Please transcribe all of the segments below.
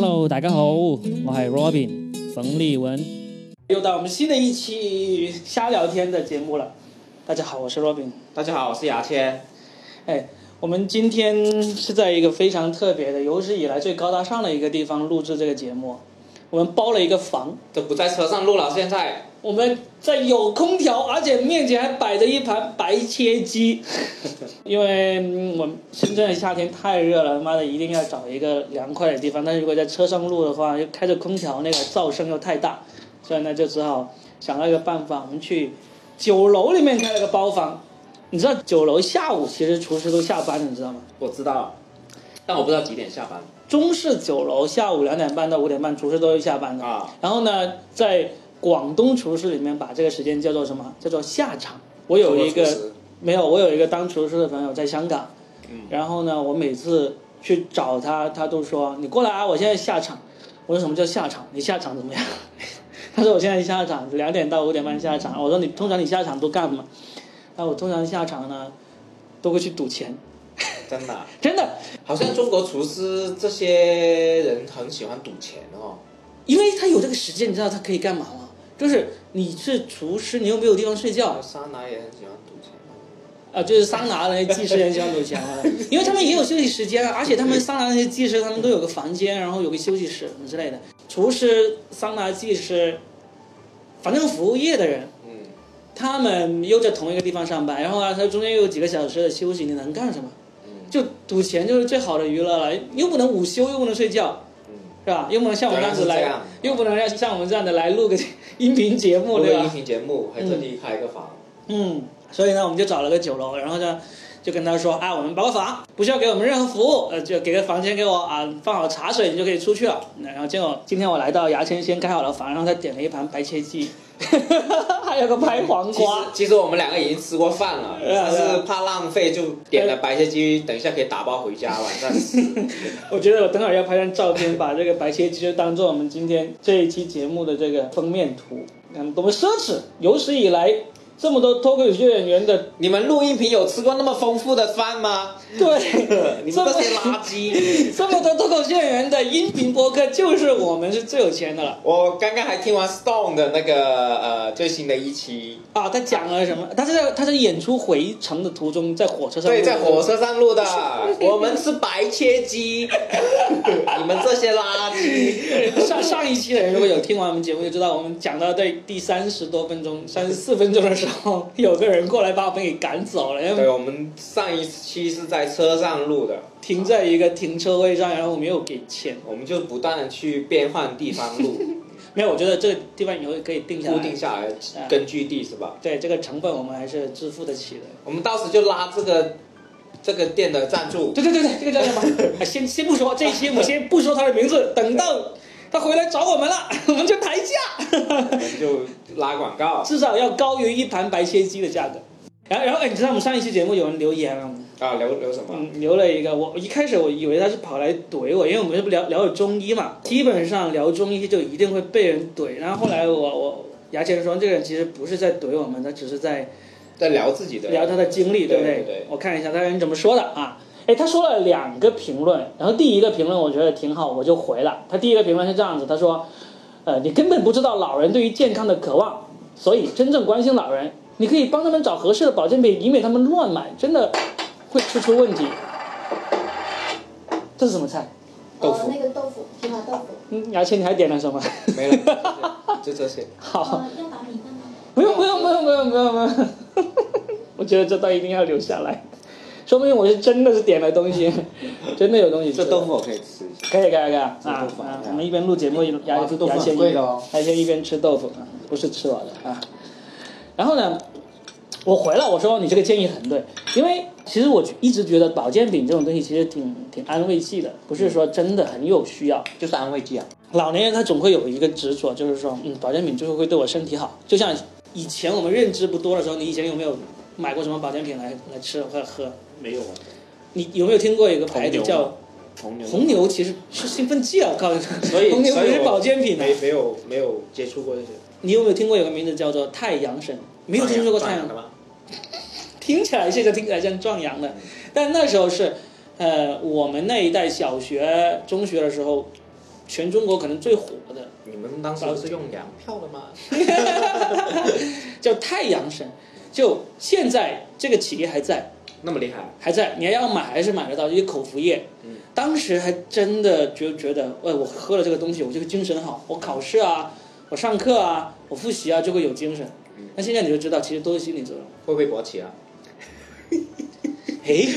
Hello，大家好，我系 Robin 冯立文，又到我们新的一期瞎聊天的节目了。大家好，我是 Robin。大家好，我是牙签。哎，我们今天是在一个非常特别的、有史以来最高大上的一个地方录制这个节目。我们包了一个房，都不在车上录了，现在我们在有空调，而且面前还摆着一盘白切鸡。因为嗯我们深圳的夏天太热了，他妈的一定要找一个凉快的地方。但是如果在车上录的话，又开着空调，那个噪声又太大，所以呢就只好想到一个办法，我们去酒楼里面开了个包房。你知道酒楼下午其实厨师都下班了，你知道吗？我知道，但我不知道几点下班中式酒楼下午两点半到五点半，厨师都会下班的。啊。然后呢，在广东厨师里面把这个时间叫做什么？叫做下场。我有一个没有，我有一个当厨师的朋友在香港，嗯然后呢，我每次去找他，他都说你过来啊，我现在下场。我说什么叫下场？你下场怎么样？他说我现在下场两点到五点半下场。我说你通常你下场都干嘛？那我通常下场呢，都会去赌钱，真的啊，真的，好像中国厨师这些人很喜欢赌钱哦。因为他有这个时间，你知道他可以干嘛吗？就是你是厨师，你又没有地方睡觉，桑拿也很喜欢赌钱哦。啊，就是桑拿的那些技师很喜欢赌钱嘛，因为他们也有休息时间啊，而且他们桑拿那些技师，他们都有个房间，然后有个休息室什么之类的。厨师、桑拿技师，反正服务业的人，嗯，他们又在同一个地方上班，然后啊，他中间又有几个小时的休息，你能干什么？嗯就赌钱就是最好的娱乐了，又不能午休，又不能睡觉，嗯，是吧？又不能像我们这样子来又不能让像我们这样的来录个 音频节目，对吧录个音？频节目，还特地开个房。嗯，所以呢，我们就找了个酒楼，然后呢，就跟他说，啊，我们包个房，不需要给我们任何服务，呃，就给个房间给我啊，放好茶水，你就可以出去了。然后结果今天我来到牙签先开好了房，然后他点了一盘白切鸡，还有个拍黄其实瓜。其实我们两个已经吃过饭了，对啊但是怕浪费，就点了白切鸡，等一下可以打包回家晚上吃。我觉得我等会儿要拍张照片，把这个白切鸡就当做我们今天这一期节目的这个封面图。嗯，多么奢侈！有史以来这么多脱口秀演员的你们录音频有吃过那么丰富的饭吗？对，你们这些垃圾！这么多脱口秀演员的音频播客，就是我们是最有钱的了我刚刚还听完 Stone 的那个呃最新的一期，啊！他讲了什么？他是在他在演出回程的途中，在火车上对，在火车上录的。我们是白切鸡，你们这些垃圾！上上一期的人如果有听完我们节目，就知道我们讲到对第三十多分钟、三十四分钟的时候，有个人过来把我们给赶走了，因对，为我们上一期是在车上录的，停在一个停车位上，然后我没有给钱。我们就不断的去变换地方录，没有，我觉得这个地方以后可以定下来。固定下来根据地是吧？对这个成本，我们还是支付得起的。我们到时就拉这个这个店的赞助，对对对对，这个叫什么？啊先先不说这一期，我们先不说他的名字，等到他回来找我们了，我们就抬价，我们就拉广告至少要高于一盘白切鸡的价格。然后然后哎，你知道我们上一期节目有人留言了吗，啊，留留什么？嗯，留了一个，我一开始我以为他是跑来怼我，因为我们这不聊聊了中医嘛，基本上聊中医就一定会被人怼。然后后来我我牙签说，这个人其实不是在怼我们，他只是在在聊自己的，聊他的经历，对不对对对我看一下他人怎么说的啊。哎，他说了两个评论，然后第一个评论我觉得挺好，我就回了。他第一个评论是这样子，他说，呃，你根本不知道老人对于健康的渴望，所以真正关心老人，你可以帮他们找合适的保健品，以免他们乱买，真的会出出问题。这是什么菜？豆腐呃，那个豆腐，菊花豆腐。嗯，牙签你还点了什么？没了，就这些。好，呃，要打米饭吗？不用不用不用不用不用不用，我觉得这段一定要留下来，说明我是真的是点了东西，真的有东西吃。这豆腐我可以吃一下。可以可以可以啊我们一边录节目，牙哇这豆腐很牙签一贵的哦牙签一边吃豆腐，啊不是吃我的啊。然后呢，我回了，我说你这个建议很对，因为其实我一直觉得保健品这种东西其实挺挺安慰剂的，不是说真的很有需要。就是安慰剂啊。老年人他总会有一个执着，就是说，嗯，保健品就是会对我身体好。就像以前我们认知不多的时候，你以前有没有买过什么保健品来来吃或者喝？没有啊。你有没有听过一个牌子叫红牛。红牛？其实是兴奋剂啊！我告诉你，所以红牛不是保健品啊。没没有没有接触过这些。你有没有听过有个名字叫做太阳神？没有听说过太阳的吗？听起来现在听起来像壮阳的，但那时候是，呃，我们那一代小学、中学的时候，全中国可能最火的，你们当时是用粮票的吗？叫太阳神。就现在这个企业还在，那么厉害？还在，你还要买还是买得到，一个口服液。嗯，当时还真的觉觉得，哎，我喝了这个东西，我就会精神好，我考试啊，我上课啊，我复习啊，就会有精神。那现在你就知道，其实都是心理作用。会不会勃起啊？诶，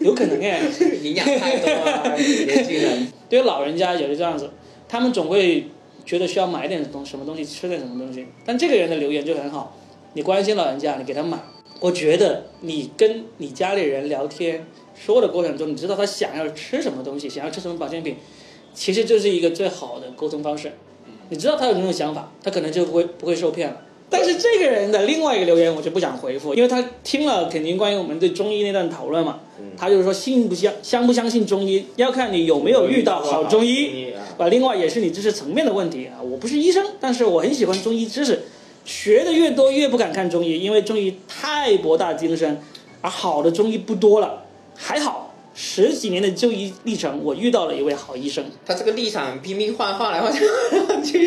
有可能哎。营养太多了，年轻人。对于老人家也是这样子，他们总会觉得需要买点东什么东西，吃点什么东西。但这个人的留言就很好，你关心老人家，你给他买。我觉得你跟你家里人聊天说的过程中，你知道他想要吃什么东西，想要吃什么保健品，其实就是一个最好的沟通方式。你知道他有这种想法，他可能就不会不会受骗了。但是这个人的另外一个留言我就不想回复，因为他听了肯定关于我们对中医那段讨论嘛，他就是说信不相相不相信中医，要看你有没有遇到好中医。啊，另外也是你知识层面的问题啊。我不是医生，但是我很喜欢中医知识，学的越多越不敢看中医，因为中医太博大精深，而好的中医不多了。还好。十几年的就医历程，我遇到了一位好医生。他这个立场拼命换，换来换去，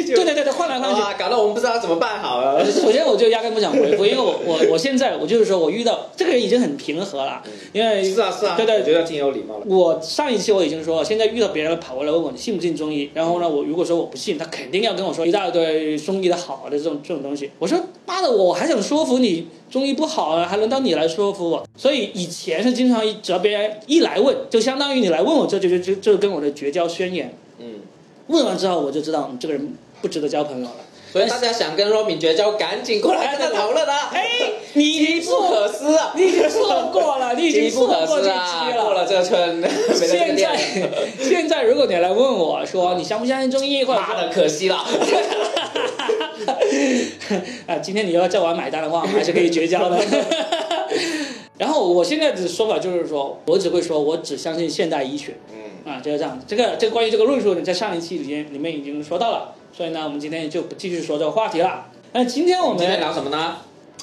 对对对对，换来换去，搞得我们不知道怎么办好了。首先，我就压根不想回复，因为我 我我现在我就是说我遇到这个人已经很平和了，因为是啊是啊，对对，我觉得挺有礼貌的。我上一期我已经说了，现在遇到别人跑过来问我你信不信中医，然后呢，我如果说我不信，他肯定要跟我说一大堆中医的好的这种这种东西。我说妈的，我还想说服你。中医不好了，还轮到你来说服我？所以以前是经常只要别人一来问，就相当于你来问我，这就就就就跟我的绝交宣言。嗯，问完之后我就知道你这个人不值得交朋友了。所以大家想跟 Robin 绝交，赶紧过来跟他讨论啊！哎，你不可思啊！你已经错过了，你已经错过这期了。过了这个村，现在现在如果你来问我说你相不相信中医，妈的可惜了。啊，今天你要叫我买单的话，我们还是可以绝交的。然后我现在的说法就是说，我只会说，我只相信现代医学。嗯，啊，就是这样。这个这个关于这个论述，呢在上一期里面里面已经说到了，所以呢，我们今天就不继续说这个话题了。那今天我们今天聊什么呢？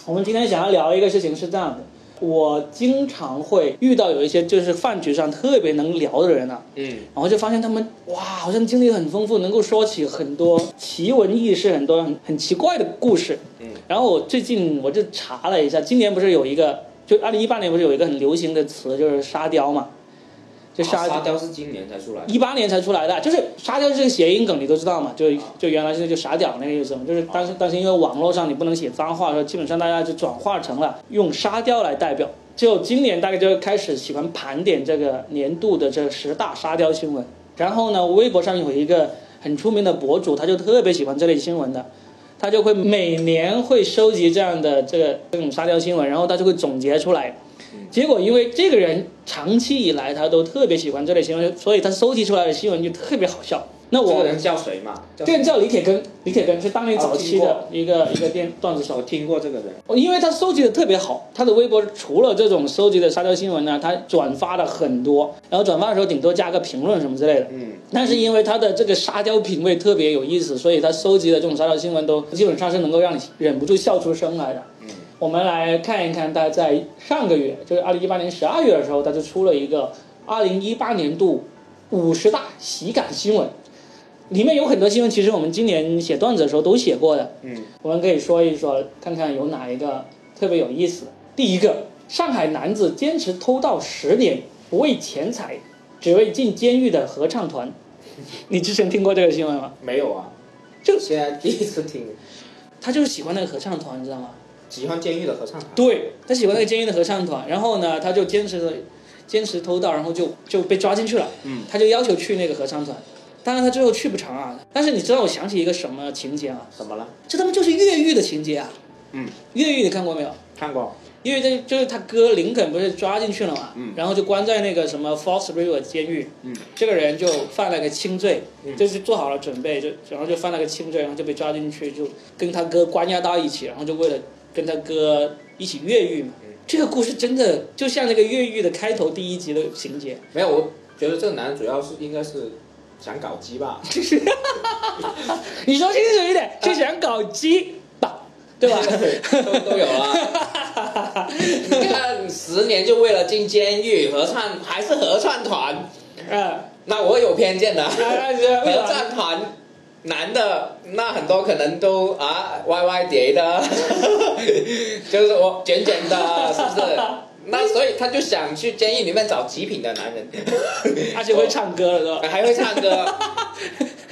我们今天想要聊一个事情是这样的。我经常会遇到有一些就是饭局上特别能聊的人啊，嗯，然后就发现他们哇，好像经历很丰富，能够说起很多奇闻异事，很多很很奇怪的故事，嗯，然后我最近我就查了一下，今年不是有一个，就二零一八年不是有一个很流行的词，就是沙雕嘛。就沙沙雕是今年才出来，一八年才出来的，就是沙雕是个谐音梗，你都知道嘛？就就原来是就傻屌那个意思嘛，就是当时当时因为网络上你不能写脏话，说基本上大家就转化成了用沙雕来代表。就今年大概就开始喜欢盘点这个年度的这十大沙雕新闻。然后呢，微博上有一个很出名的博主，他就特别喜欢这类新闻的，他就会每年会收集这样的这个这种沙雕新闻，然后他就会总结出来。结果，因为这个人长期以来他都特别喜欢这类新闻，所以他收集出来的新闻就特别好笑。那我这个人叫谁嘛？这个人叫李铁根，李铁根是当年早期的一个一个电段子手。我听过这个人，因为他收集的特别好，他的微博除了这种收集的沙雕新闻呢，他转发了很多，然后转发的时候顶多加个评论什么之类的。嗯。但是因为他的这个沙雕品味特别有意思，所以他收集的这种沙雕新闻都基本上是能够让你忍不住笑出声来的。嗯。我们来看一看，他在上个月，就是二零一八年十二月的时候，他就出了一个二零一八年度五十大喜感新闻，里面有很多新闻，其实我们今年写段子的时候都写过的。嗯，我们可以说一说，看看有哪一个特别有意思。第一个，上海男子坚持偷盗十年不为钱财，只为进监狱的合唱团。你之前听过这个新闻吗？没有啊，就现在第一次听。他就是喜欢那个合唱团，你知道吗？喜欢监狱的合唱团，对他喜欢那个监狱的合唱团，然后呢，他就坚持着坚持偷盗，然后就就被抓进去了。嗯，他就要求去那个合唱团，当然他最后去不成啊。但是你知道我想起一个什么情节啊？怎么了？这他妈就是越狱的情节啊！嗯，越狱你看过没有？看过。因为这就是他哥林肯不是抓进去了嘛？嗯，然后就关在那个什么 Falls River 监狱。嗯，这个人就犯了个轻罪，嗯、就是做好了准备，就然后就犯了个轻罪，然后就被抓进去，就跟他哥关押到一起，然后就为了。跟他哥一起越狱嘛，这个故事真的就像那个越狱的开头第一集的情节。没有，我觉得这个男主要是应该是想搞基吧。你说清楚一点，是想搞基吧，对吧？都都有了。你看，十年就为了进监狱合唱，还是合唱团。啊 那我有偏见的。合唱团男的那很多可能都啊歪歪叠的，就是我卷卷的，是不是？那所以他就想去监狱里面找极品的男人，而且会唱歌了是吧？还会唱歌，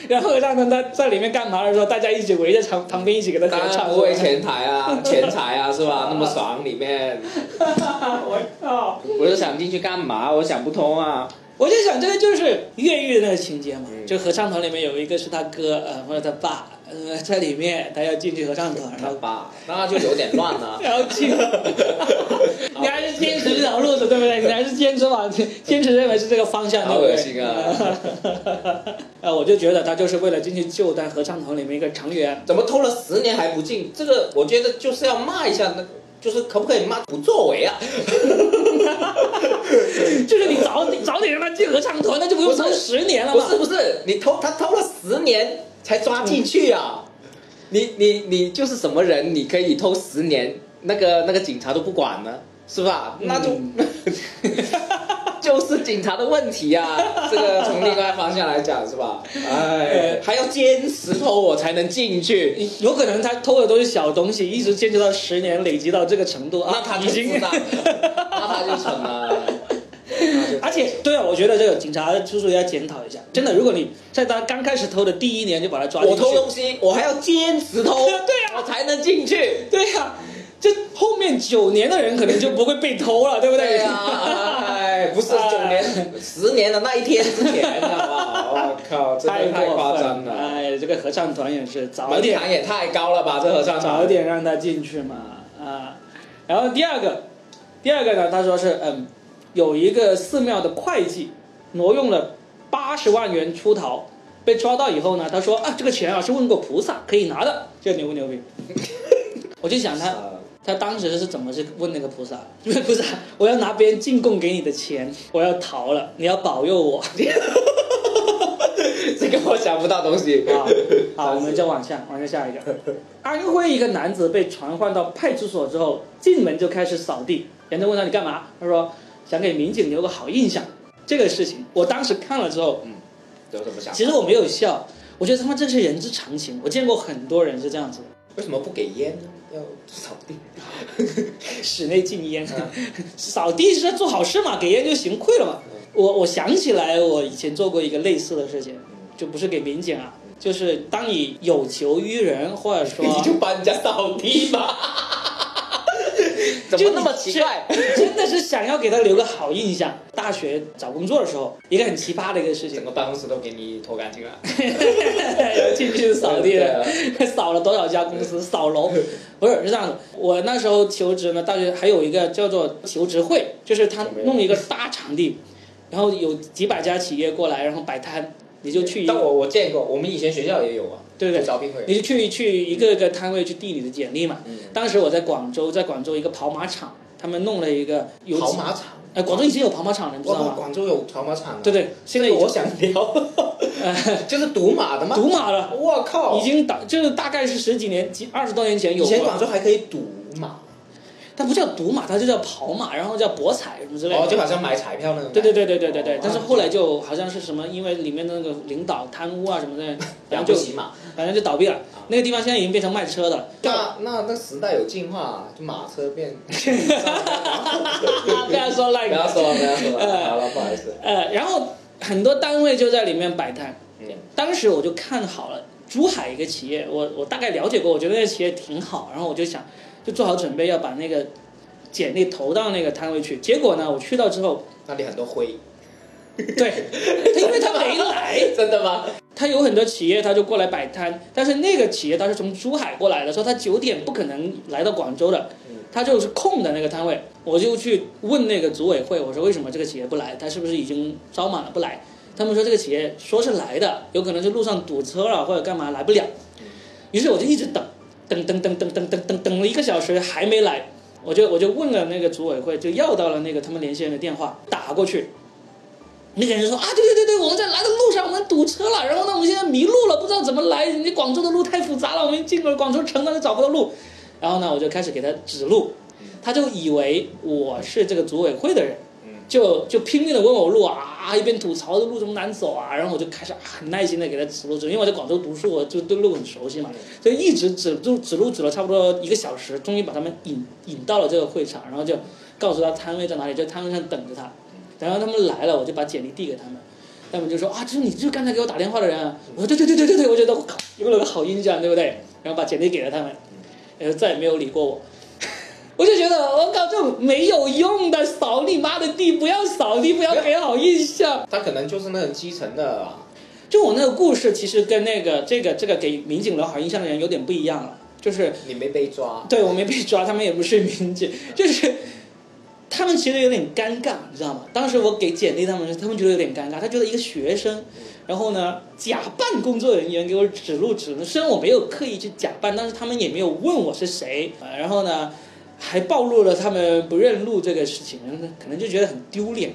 然后让他在在里面干嘛的时候，大家一起围在旁旁边一起给他唱。然不会前台啊，前台啊，是吧？那么爽里面，我靠！我是想进去干嘛？我想不通啊。我就想，这个就是越狱的那个情节嘛。嗯就合唱团里面有一个是他哥，呃，或者他爸，呃，在里面，他要进去合唱团。他爸，那就有点乱了 然后进，你还是坚持这条路子，对不对？你还是坚持往坚持认为是这个方向，对好不对？恶心啊！呃，我就觉得他就是为了进去救在合唱团里面一个成员，怎么偷了十年还不进？这个我觉得就是要骂一下，那就是可不可以骂不作为啊？就是你早你早点让他进合唱团，那就不用偷十年了嘛。不是不是，你偷他偷了十年才抓进去啊！你你你就是什么人？你可以偷十年，那个那个警察都不管呢，是吧？那就、嗯 就是警察的问题啊！这个从另外方向来讲是吧？哎，还要坚持偷我才能进去，有可能他偷的都是小东西，一直坚持到十年，累积到这个程度啊，那他就已经知道，那他就成了。而且，对啊，我觉得这个警察叔叔要检讨一下，真的，如果你在他刚开始偷的第一年就把他抓进去，我偷东西，我还要坚持偷，对啊。我才能进去。对呀、这后面九年的人可能就不会被偷了，对不对？对呀，哎，不是九年、十年的那一天之前，太！夸张了，哎，这个合唱团也是早门点槛也太高了吧？这合唱团早点让他进去嘛，啊。然后第二个，第二个呢，他说是嗯，有一个寺庙的会计挪用了八十万元出逃，被抓到以后呢，他说啊，这个钱啊是问过菩萨可以拿的，这牛不牛逼？我就想他。呃他当时是怎么去问那个菩萨？因为菩萨，我要拿别人进贡给你的钱，我要逃了，你要保佑我。这个我想不到东西好，好，我们就往下，往下下一个。安徽一个男子被传唤到派出所之后，进门就开始扫地。人家问他你干嘛？他说想给民警留个好印象。这个事情，我当时看了之后，嗯有什么想？其实我没有笑，我觉得他妈这是人之常情。我见过很多人是这样子的，为什么不给烟呢？要扫地。室内禁烟，啊扫地是在做好事嘛，给烟就行贿了嘛。我我想起来，我以前做过一个类似的事情，就不是给民警啊，就是当你有求于人，或者说 你就把人家扫地吧。怎么那么奇怪？真的是想要给他留个好印象。大学找工作的时候，一个很奇葩的一个事情整，个办公室都给你拖干净了。进去扫地了，扫了多少家公司，扫楼。不是是这样的，我那时候求职呢，大学还有一个叫做求职会，就是他弄一个大场地，然后有几百家企业过来，然后摆摊，你就去但，我我见过，我们以前学校也有啊，对不对？招聘会。你就去去一个个摊位去递你的简历嘛。嗯当时我在广州，在广州一个跑马场，他们弄了一个有，跑马场，哎，广州以前有跑马场了，你知道吗？广州有跑马场啊。对对，现在我想聊，就是赌马的吗？赌马了。我靠！已经打就是大概是十几年、几二十多年前有以前广州还可以赌马，它不叫赌马，它就叫跑马，然后叫博彩什么之类的。哦，就好像买彩票那种。对对对对对对对哦，但是后来就好像是什么，因为里面的那个领导贪污啊什么的，然后就。反正就倒闭了。那个地方现在已经变成卖车的了。那那那时代有进化，就马车变。不要说那个不要个。说了，不要说了，呃好了，不好意思。呃，然后很多单位就在里面摆摊。嗯，当时我就看好了珠海一个企业，我我大概了解过，我觉得那个企业挺好，然后我就想就做好准备要把那个简历投到那个摊位去。结果呢，我去到之后，那里很多灰。对，他因为他没来，真的吗？他有很多企业他就过来摆摊，但是那个企业他是从珠海过来的，说他九点不可能来到广州的嗯，他就是空的那个摊位，我就去问那个组委会，我说为什么这个企业不来？他是不是已经招满了不来？他们说这个企业说是来的，有可能是路上堵车了或者干嘛来不了。于是我就一直等，等等等等等等等等了一个小时还没来，我就我就问了那个组委会，就要到了那个他们联系人的电话，打过去。那个人说啊，对对对对，我们在来的路上我们堵车了，然后呢我们现在迷路了，不知道怎么来，你广州的路太复杂了，我们进了广州城，但是找不到路。然后呢，我就开始给他指路，他就以为我是这个组委会的人，就就拼命的问我路啊，一边吐槽这路这么难走啊，然后我就开始很耐心的给他指路指，因为我在广州读书，我就对路很熟悉嘛，所以一直指路指路指了差不多一个小时，终于把他们引引到了这个会场，然后就告诉他摊位在哪里，就摊位上等着他，然后他们来了，我就把简历递给他们。他们就说啊，这是你，就是刚才给我打电话的人啊。我说对对对对对对，我觉得我靠，有了个好印象，对不对？然后把简历给了他们，然后再也没有理过我。我就觉得我靠，这种没有用的，扫你妈的地，不要扫地，不要给好印象。他可能就是那种基层的啊，就我那个故事，其实跟那个这个这个给民警留好印象的人有点不一样了，就是你没被抓，对我没被抓，他们也不是民警，就是他们其实有点尴尬，你知道吗？当时我给简历他们，他们觉得有点尴尬，他觉得一个学生，然后呢假扮工作人员给我指路指路，虽然我没有刻意去假扮，但是他们也没有问我是谁，啊然后呢还暴露了他们不认路这个事情，然后可能就觉得很丢脸。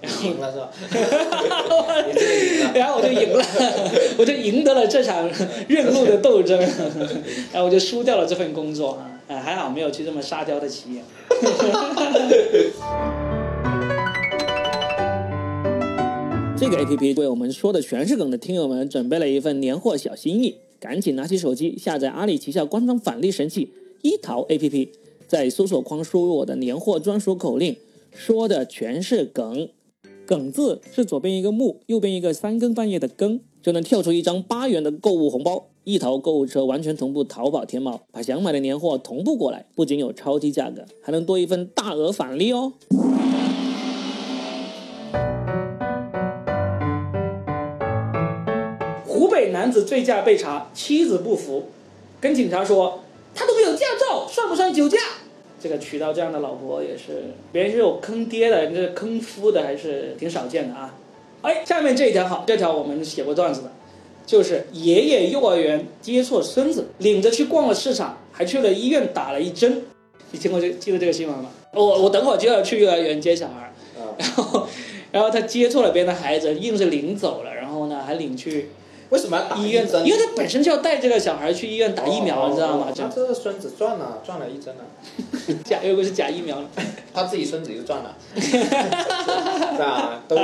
然后赢了是吧？然后我就赢了，我就赢得了这场认路的斗争，然后我就输掉了这份工作啊，哎，还好没有去这么沙雕的企业。这个 A P P 为我们说的全是梗的听友们准备了一份年货小心意，赶紧拿起手机下载阿里旗下官方返利神器一淘 A P P，在搜索框输入我的年货专属口令，说的全是梗。梗字是左边一个木，右边一个三更半夜的更，就能跳出一张八元的购物红包。一淘购物车完全同步淘宝、天猫，把想买的年货同步过来，不仅有超低价格，还能多一份大额返利哦。湖北男子醉驾被查，妻子不服，跟警察说他都没有驾照，算不算酒驾？这个娶到这样的老婆也是，别人是有坑爹的，这坑夫的还是挺少见的啊。哎，下面这一条好，这条我们写过段子的，就是爷爷幼儿园接错孙子，领着去逛了市场，还去了医院打了一针。你听过这记得这个新闻吗？我我等会儿就要去幼儿园接小孩 然后然后他接错了别人的孩子，硬是领走了，然后呢还领去为什么要打医院针？因为他本身就要带这个小孩去医院打疫苗，哦你知道吗？哦这个孙子赚了，赚了一针了，假又不是假疫苗，他自己孙子就赚了，是啊，都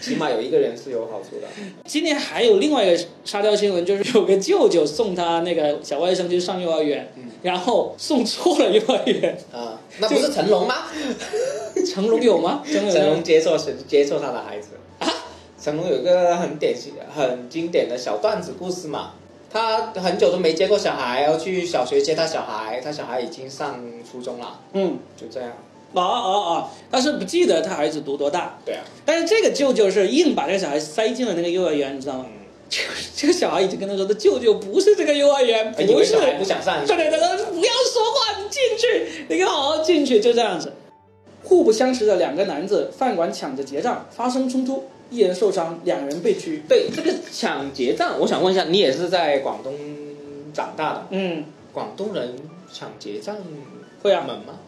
起码有一个人是有好处的。今年还有另外一个沙雕新闻，就是有个舅舅送他那个小外甥去上幼儿园，嗯然后送错了幼儿园。啊，那不是成龙吗？成龙有吗？成龙接受是接受他的孩子啊。成龙有一个很典型、很经典的小段子故事嘛。他很久都没接过小孩，要去小学接他小孩，他小孩已经上初中了，嗯，就这样。哦哦哦，他是不记得他儿子读多大。对啊，但是这个舅舅是硬把这个小孩塞进了那个幼儿园，你知道吗？嗯，这个这个小孩已经跟他说他舅舅不是这个幼儿园，不是。小孩不想上学对对对，他说不要说话，你进去，你给好好进去，就这样子。互不相识的两个男子饭馆抢着结账，发生冲突，一人受伤，两人被拘。对这个抢劫账，我想问一下，你也是在广东长大的，嗯，广东人抢劫账会啊，猛吗？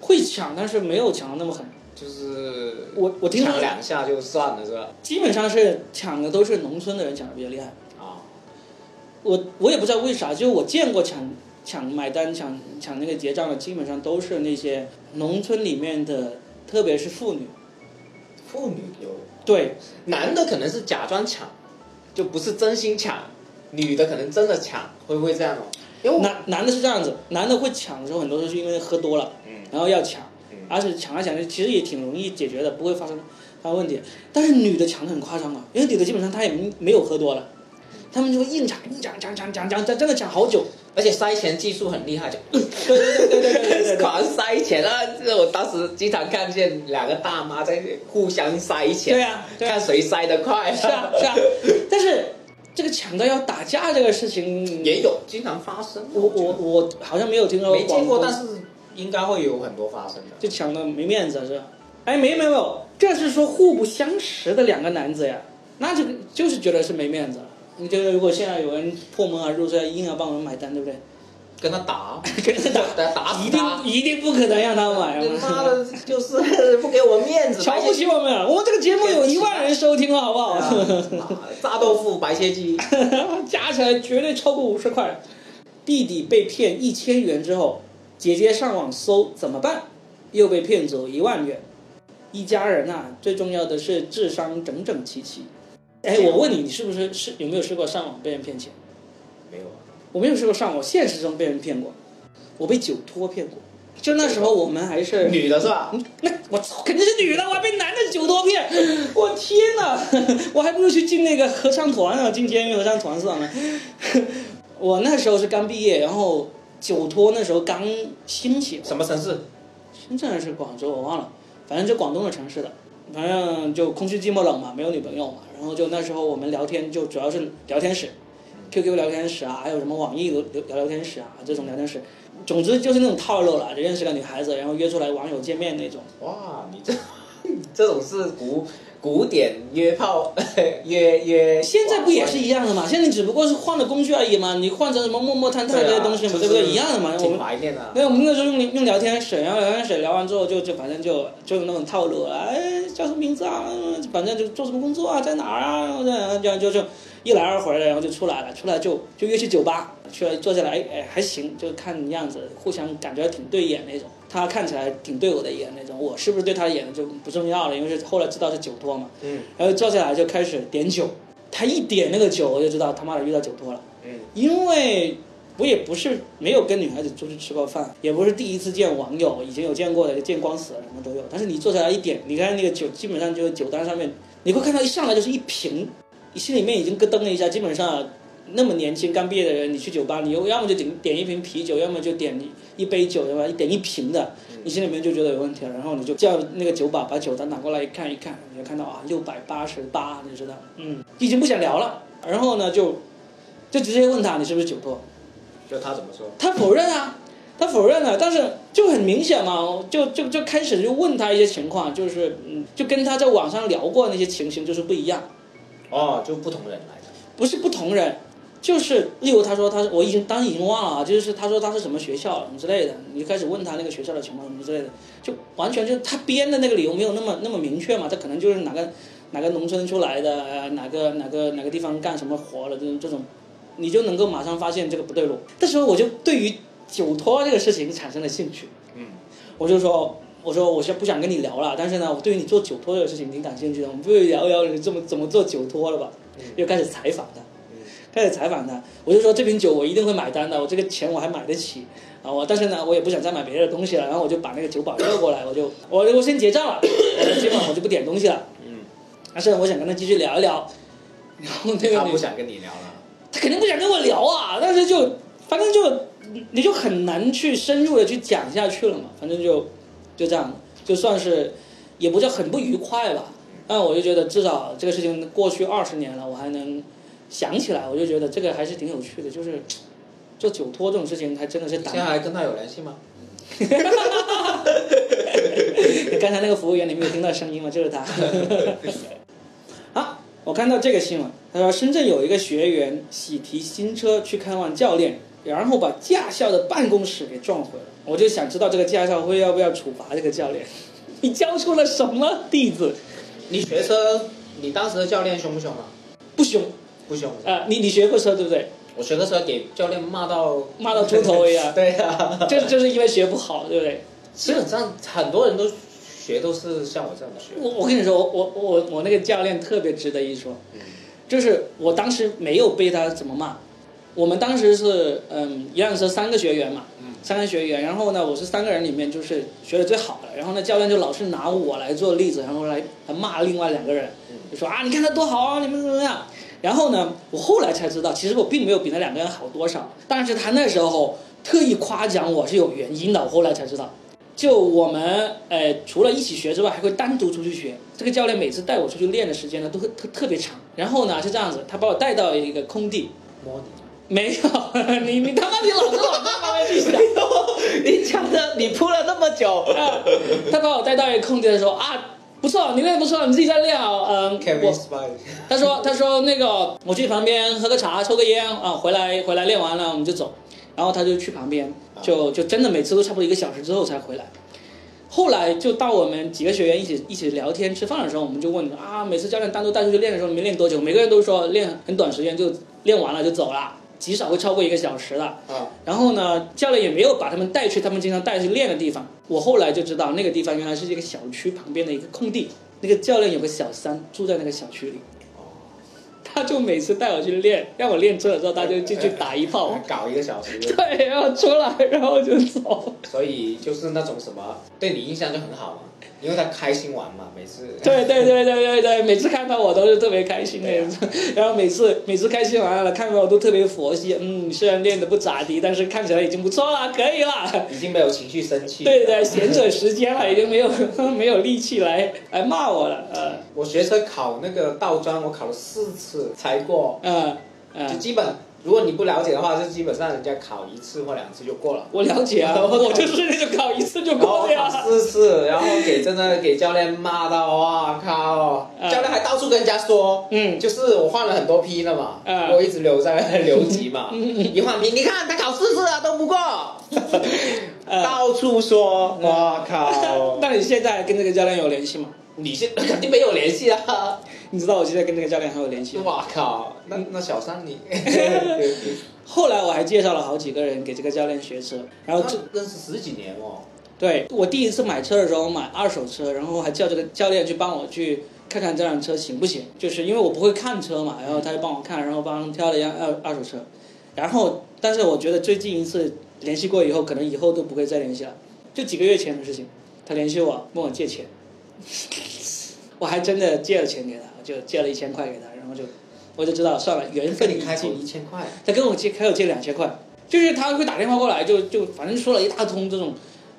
会抢，但是没有抢的那么狠。就是我我听说抢两下就算了是吧？基本上是抢的都是农村的人抢的比较厉害。啊，我我也不知道为啥，就是我见过抢抢买单、抢抢那个结账的，基本上都是那些农村里面的，特别是妇女。妇女有，对，男的可能是假装抢，就不是真心抢，女的可能真的抢，会不会这样哦？因为男男的是这样子，男的会抢的时候，很多时候是因为喝多了，嗯然后要抢嗯，而且抢来抢去，其实也挺容易解决的，不会发生发生问题。但是女的抢的很夸张啊，因为女的基本上她也没没有喝多了，他们就会硬抢硬抢抢抢抢抢，真真的抢好久。而且塞钱技术很厉害，就对对对对对对，狂塞钱啊！这我当时经常看见两个大妈在互相塞钱，对啊，对看谁塞得快、是啊是啊，但是这个抢到要打架这个事情也有经常发生，我我我好像没有听说没见过，但是应该会有很多发生的，就抢的没面子是吧？哎，没没有没有，这是说互不相识的两个男子呀，那就就是觉得是没面子。你觉得如果现在有人破门而入，是要硬要帮我们买单，对不对？跟他打，跟他打，打打死一定！一定不可能让他买他妈啊！的，就是不给我面子，瞧不起我们啊！我们这个节目有一万人收听了，好不好？炸豆腐、白切鸡，加起来绝对超过五十块。弟弟被骗一千元之后，姐姐上网搜怎么办，又被骗走一万元。一家人呐、最重要的是智商整整齐齐。哎，我问你，你是不是是有没有试过上网被人骗钱？没有啊，我没有试过上网，现实中被人骗过，我被酒托骗过。就那时候我们还是女的是吧？那我操，肯定是女的，我还被男的酒托骗，我天哪！我还不如去进那个合唱团啊，进监狱合唱团算了。我那时候是刚毕业，然后酒托那时候刚兴起，什么城市？深圳还是广州我忘了，反正就广东的城市的，反正就空虚寂寞冷嘛，没有女朋友嘛，然后就那时候我们聊天就主要是聊天室，QQ 聊天室啊，还有什么网易聊聊聊天室啊这种聊天室，总之就是那种套路了，就认识个女孩子，然后约出来网友见面那种。哇，你这 这种是不古典约炮约 约，现在不也是一样的嘛？现在只不过是换了工具而已嘛，你换成什么陌陌、探探这些东西嘛，对不对？一样的嘛。我挺们怀念的。对，我们那时候用用聊天室，然后聊天室聊完之后就就反正就就那种套路了，哎，叫什么名字啊？嗯反正就做什么工作啊，在哪儿啊？然后这样这样就就一来二回的，然后就出来了，出来就就约去酒吧，去了坐下来，哎哎还行，就看样子，互相感觉挺对眼那种。他看起来挺对我的眼那种，我是不是对他的眼就不重要了，因为是后来知道是酒托嘛。嗯然后坐下来就开始点酒，他一点那个酒，我就知道他妈的遇到酒托了。嗯，因为我也不是没有跟女孩子出去吃过饭，也不是第一次见网友，以前有见过的，见光死了什么都有。但是你坐下来一点，你看那个酒，基本上就是酒单上面，你会看到一上来就是一瓶，你心里面已经咯噔了一下。基本上那么年轻刚毕业的人，你去酒吧，你又要么就点点一瓶啤酒，要么就点一杯酒，对吧？一点一瓶的，你心里面就觉得有问题了。然后你就叫那个酒保把酒单拿过来一看一看，你就看到啊六百八十八，你知道，嗯，已经不想聊了。然后呢就就直接问他你是不是酒托。就他怎么说？他否认啊，他否认了，但是就很明显嘛，就就就开始就问他一些情况，就是嗯，就跟他在网上聊过那些情形就是不一样，哦，就不同人来的。不是不同人，就是例如他说他我已经当时已经忘了啊，就是他说他是什么学校什么之类的，你就开始问他那个学校的情况什么之类的，就完全就是他编的那个理由没有那么那么明确嘛，他可能就是哪个哪个农村出来的，呃哪个哪个哪个地方干什么活了这种这种，你就能够马上发现这个不对路。这时候我就对于酒托这个事情产生了兴趣，嗯，我就说。我说我是不想跟你聊了，但是呢，我对于你做酒托这个事情挺感兴趣的，我们不如聊一聊你这么怎么做酒托了吧？又开始采访他，开始采访他，我就说这瓶酒我一定会买单的，我这个钱我还买得起啊！我但是呢，我也不想再买别的东西了，然后我就把那个酒保叫过来，我就我我先结账了，我今晚我就不点东西了，嗯，但是我想跟他继续聊一聊，然后那个女他不想跟你聊了。他肯定不想跟我聊啊，但是就反正就你你就很难去深入的去讲下去了嘛，反正就就这样，就算是也不叫很不愉快吧，但我就觉得至少这个事情过去二十年了，我还能想起来，我就觉得这个还是挺有趣的，就是做酒托这种事情还真的是现在胆。还跟他有联系吗？刚才那个服务员你没有听到声音吗？就是他。好，我看到这个新闻，他说深圳有一个学员喜提新车去看望教练，然后把驾校的办公室给撞毁了。我就想知道这个驾校会要不要处罚这个教练？你教出了什么弟子？你学车，你当时的教练凶不凶啊？不凶不凶。啊、你你学过车对不对？我学的时候给教练骂到骂到猪头一样 对呀、就就是因为学不好，对不对？基本上很多人都学都是像我这样的学。我我跟你说，我我我我那个教练特别值得一说，就是我当时没有被他怎么骂，我们当时是嗯一辆车三个学员嘛，三个学员，然后呢我是三个人里面就是学的最好的，然后呢教练就老是拿我来做例子，然后来来骂另外两个人，就说啊你看他多好啊，你们怎么样。然后呢，我后来才知道，其实我并没有比那两个人好多少，但是他那时候特意夸奖我是有原因的，我后来才知道。就我们呃，除了一起学之外，还会单独出去学。这个教练每次带我出去练的时间呢，都会特特别长。然后呢是这样子，他把我带到一个空地，摸没有你你他妈你老是往那方面去想。你，你讲的你铺了那么久。啊他把我带到一个空地的时候啊，不错，你练的不错，你自己在练啊。嗯，我他说他说那个我去旁边喝个茶，抽个烟啊，回来回来练完了我们就走。然后他就去旁边，就就真的每次都差不多一个小时之后才回来。后来就到我们几个学员一起一起聊天吃饭的时候，我们就问啊，每次教练单独带出去练的时候，你们练多久？每个人都说练很短时间就练完了就走了。极少会超过一个小时的。啊，然后呢，教练也没有把他们带去他们经常带去练的地方。我后来就知道，那个地方原来是一个小区旁边的一个空地。那个教练有个小三住在那个小区里，他就每次带我去练，让我练车的时候，他就进去打一炮，搞一个小时，对，然后出来，然后就走。所以就是那种什么对你印象就很好嘛，因为他开心玩嘛，每次对对对对对对，每次看到我都是特别开心的对啊，然后每次每次开心完了，看到我都特别佛系。嗯，虽然练的不咋地，但是看起来已经不错了，可以了。已经没有情绪生气。对对，闲着时间了，已经没有 没有力气来来骂我了。呃我学车考那个倒桩，我考了四次才过，呃就呃，基本如果你不了解的话，就基本上人家考一次或两次就过了。我了解啊，我就是那种考一次就过的呀。四次，然后给真的给教练骂到，哇靠！嗯教练还到处跟人家说，嗯就是我换了很多批了嘛，嗯我一直留在 留级嘛，一换批，你看他考四次了都不过，嗯到处说，哇靠！那你现在跟这个教练有联系吗？你现肯定没有联系啊！你知道我现在跟那个教练还有联系吗？哇靠！那那小三你，后来我还介绍了好几个人给这个教练学车，然后这认识十几年哦。对我第一次买车的时候买二手车，然后还叫这个教练去帮我去看看这辆车行不行，就是因为我不会看车嘛，然后他就帮我看，然后帮挑了一辆二二手车，然后但是我觉得最近一次联系过以后，可能以后都不会再联系了，就几个月前的事情，他联系我问我借钱，我还真的借了钱给他，就借了一千块给他，然后就我就知道算了，缘分你开口尽一千块，他跟我借，开口借两千块，就是他会打电话过来，就就反正说了一大通这种，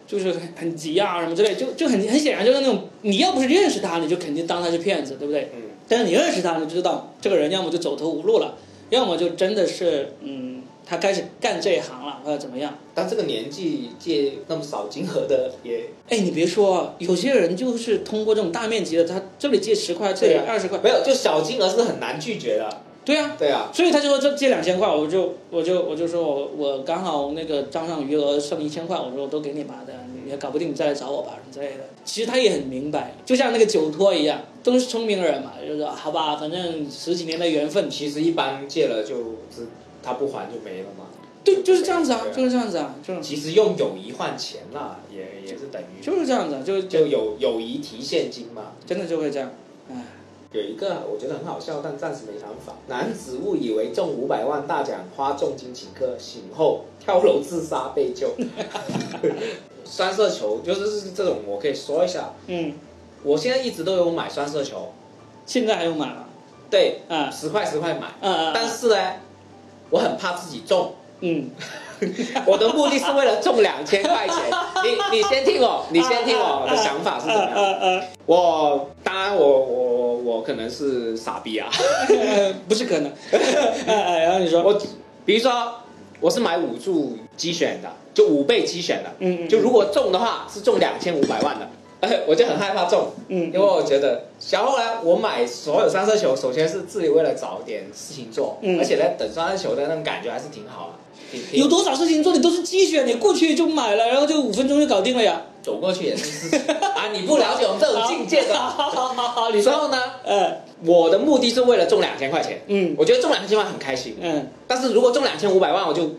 就是很很急啊什么之类，就就很很显然就是那种你要不是认识他，你就肯定当他是骗子，对不对？嗯，但是你认识他，你就知道这个人要么就走投无路了，要么就真的是嗯，他开始干这一行了，或者怎么样。但这个年纪借那么少金额的也哎，你别说啊，有些人就是通过这种大面积的，他这里借十块，这里二十块，没有，就小金额是很难拒绝的。对啊，对啊，所以他就说这借两千块，我就我就我就说我我刚好那个账上余额剩一千块，我说我都给你吧的，你也搞不定你再来找我吧之类的。其实他也很明白，就像那个酒托一样，都是聪明人嘛，就是说好吧，反正十几年的缘分，其实一般借了就是他不还就没了嘛。对，就是这样子啊，就是这样子啊，就是其实用友谊换钱啦，也也是等于就是这样子啊，就就有友谊提现金嘛。真的就会这样，哎，有一个我觉得很好笑，但暂时没想法。男子误以为中五百万大奖，花重金请客，醒后跳楼自杀被救。双色球就是是这种，我可以说一下。嗯，我现在一直都有买双色球，现在还有买吗？对，啊十块十块买。嗯嗯，但是呢，我很怕自己中，嗯，我的目的是为了中两千块钱。你你先听我，你先听我的想法是怎么样？我当然我我我可能是傻逼啊。啊，不是可能，然后你说，我比如说我是买五注机选的，就五倍机选的，嗯嗯，就如果中的话是中两千五百万的。哎，我就很害怕中，嗯，因为我觉得，然后呢，我买所有三色球，首先是自己为了找点事情做，嗯。而且呢，等三色球的那种感觉还是挺好的，有多少事情做，你都是机选，你过去就买了，然后就五分钟就搞定了呀。走过去也是啊！你不了解我们这种境界的。好好好好，你说，然后呢，呃，我的目的是为了中两千块钱，嗯。我觉得中两千块很开心，嗯，但是如果中两千五百万，我就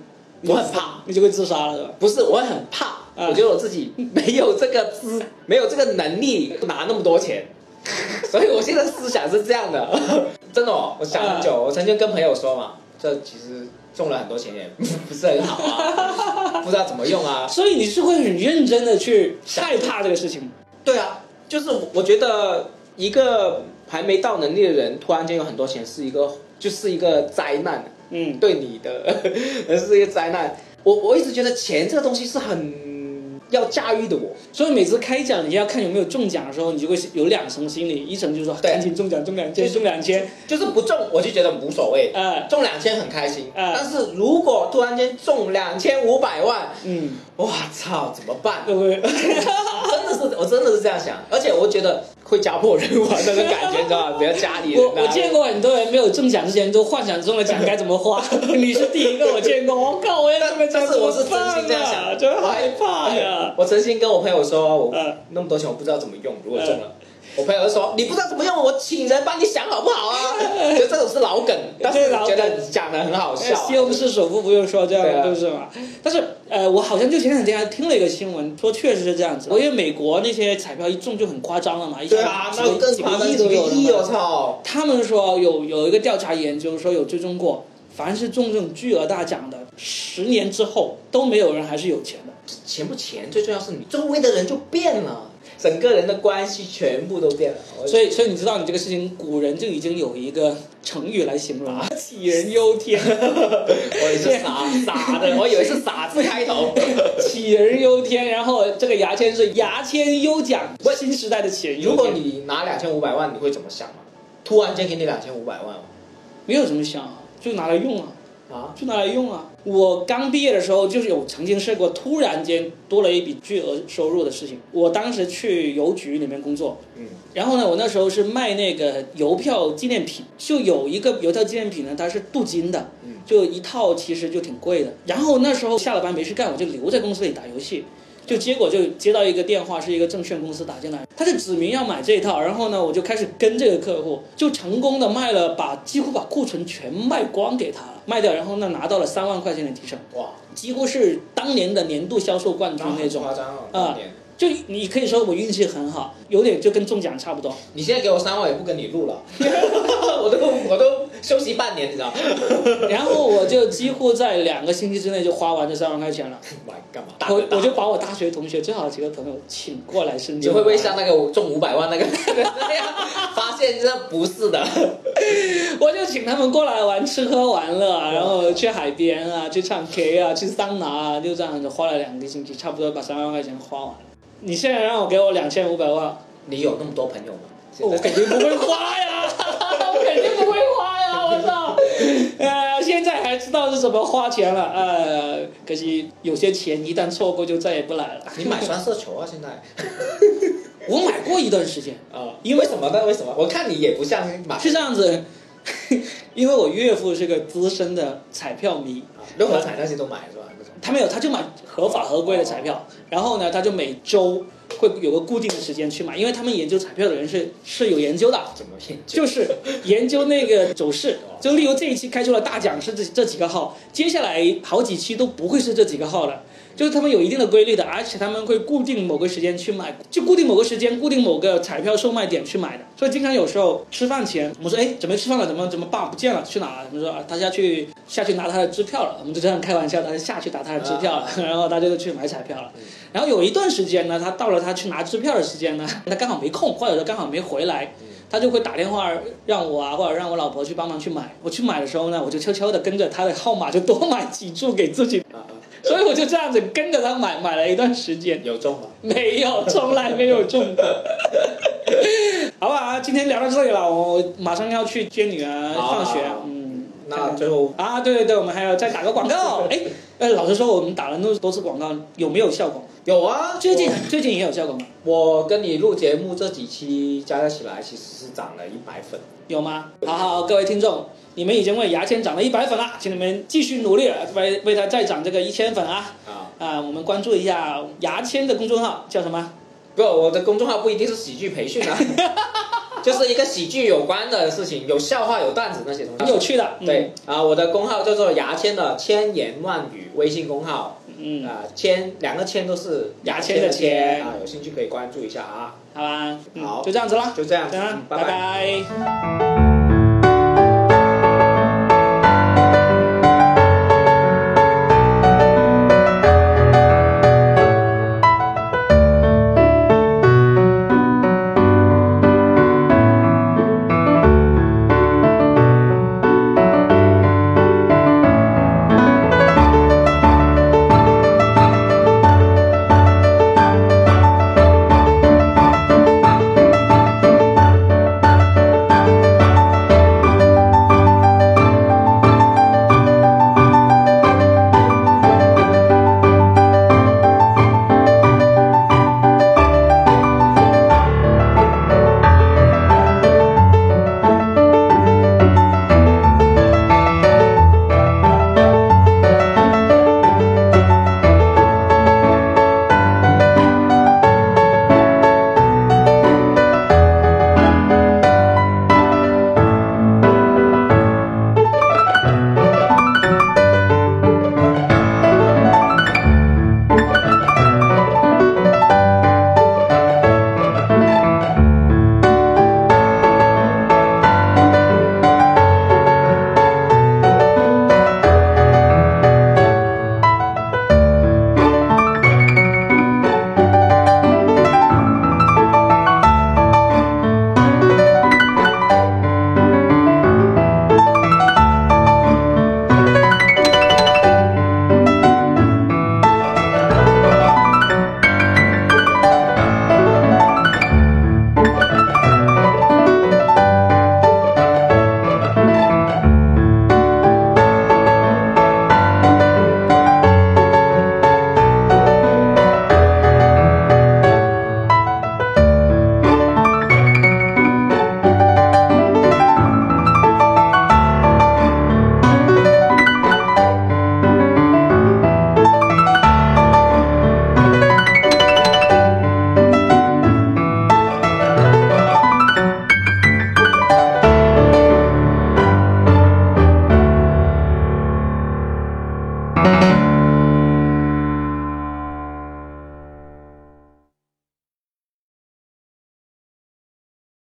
我很怕，你就会自杀了，是吧？不是我很怕，嗯我觉得我自己没有这个资，没有这个能力拿那么多钱，所以我现在思想是这样的，真的哦，我想很久，我曾经跟朋友说嘛，这其实中了很多钱也 不是很好啊，不知道怎么用啊，所以你是会很认真的去害怕这个事情。对啊，就是我觉得一个还没到能力的人，突然间有很多钱，是一个就是一个灾难，嗯，对你的是一个灾难。我我一直觉得钱这个东西是很要驾驭的我，所以每次开奖你要看有没有中奖的时候，你就会有两层心理，一层就是说赶紧中奖，中两千，中两千，就是不中我就觉得无所谓，呃，中两千很开心，呃。但是如果突然间中两千五百万，嗯，我操，怎么办？对不对？真的是，我真的是这样想，而且我觉得会家破人亡那种感觉，你知道吧？比如家里人啊 我我见过很多人没有中奖之前都幻想中了奖该怎么花，你是第一个我见过，我靠，我也这么但想，是我是真心这样想真害怕呀。我真心跟我朋友说，我嗯。那么多钱我不知道怎么用，如果中了，我朋友就说你不知道怎么用，我请人帮你想好不好啊？就这种是老梗，但是老梗觉得讲的很好笑。西红柿首富不用说这样的故事嘛？但是呃，我好像就前两天还听了一个新闻，说确实是这样子。因为美国那些彩票一中就很夸张了嘛，一下对啊，几那更个几个夸张，几个亿都有了亿，我。操！他们说有有一个调查研究说有追踪过，凡是中这种巨额大奖的，十年之后都没有人还是有钱的。钱不钱，最重要是你周围的人就变了，整个人的关系全部都变了。所以，所以你知道，你这个事情，古人就已经有一个成语来形容了，杞人忧天。我以为是傻傻的，我以为是傻字开头。杞人忧天，然后这个牙签是牙签优奖，新时代的杞人忧天。如果你拿两千五百万，你会怎么想吗？突然间给你两千五百万没有怎么想啊，就拿来用啊，啊？就拿来用啊。我刚毕业的时候，就是有曾经试过，突然间多了一笔巨额收入的事情。我当时去邮局里面工作，嗯，然后呢，我那时候是卖那个邮票纪念品，就有一个邮票纪念品呢，它是镀金的，嗯就一套其实就挺贵的。然后那时候下了班没事干，我就留在公司里打游戏。就结果就接到一个电话，是一个证券公司打进来，他就指明要买这一套，然后呢，我就开始跟这个客户，就成功的卖了，把几乎把库存全卖光给他了，卖掉，然后呢拿到了三万块钱的提成，哇，几乎是当年的年度销售冠军那种。夸张哦！啊就你可以说我运气很好，有点就跟中奖差不多。你现在给我三万，也不跟你录了，我都我都休息半年，你知道？然后我就几乎在两个星期之内就花完这三万块钱了。买干嘛？我我就把我大学同学最好的几个朋友请过来深圳。你会不会像那个中五百万那个那样，发现这不是的？我就请他们过来玩，吃喝玩乐啊，然后去海边啊，去唱 K 啊，去桑拿啊，就这样子花了两个星期，差不多把三万块钱花完了。你现在让我给我两千五百万，你有那么多朋友吗？我肯定不会花呀，我肯定不会花呀，我操！呃，现在还知道是怎么花钱了，呃，可惜有些钱一旦错过就再也不来了。你买双色球啊？现在 我买过一段时间，啊？因为什么呢？为什么？我看你也不像买是这样子，因为我岳父是个资深的彩票迷，啊六合彩那些都买是吧？他没有，他就买合法合规的彩票，然后呢，他就每周会有个固定的时间去买，因为他们研究彩票的人是是有研究的，怎么研究？就是研究那个走势，就例如这一期开出了大奖是这这几个号，接下来好几期都不会是这几个号了。就是他们有一定的规律的，而且他们会固定某个时间去买，就固定某个时间、固定某个彩票售卖点去买的。所以经常有时候吃饭前，我们说，哎，准备吃饭了，怎么怎么爸不见了，去哪了？他们说啊，他下去下去拿他的支票了。我们就这样开玩笑，他就下去拿他的支票了，然后他就去买彩票了。然后有一段时间呢，他到了他去拿支票的时间呢，他刚好没空，或者说刚好没回来，他就会打电话让我啊，或者让我老婆去帮忙去买。我去买的时候呢，我就悄悄的跟着他的号码，就多买几注给自己。所以我就这样子跟着他买，买了一段时间，有中吗？没有，从来没有中过。好不好，今天聊到这里了，我马上要去接女儿放学那最后啊，对对对，我们还要再打个广告。哎，呃，老实说，我们打了那么多次广告，有没有效果？有啊，最近最近也有效果吗？我跟你录节目这几期加加起来，其实是涨了一百粉。有吗？好好，各位听众，你们已经为牙签涨了一百粉了，请你们继续努力，为为他再涨这个一千粉啊！啊，啊，我们关注一下牙签的公众号叫什么？不，我的公众号不一定是喜剧培训啊，就是一个喜剧有关的事情，有笑话、有段子那些东西。很有趣的。嗯对啊，我的公号叫做牙签的千言万语微信公号嗯，嗯，啊，千两个千都是牙签的签啊，有兴趣可以关注一下啊。好吧，嗯好就这样子啦，就这样，拜拜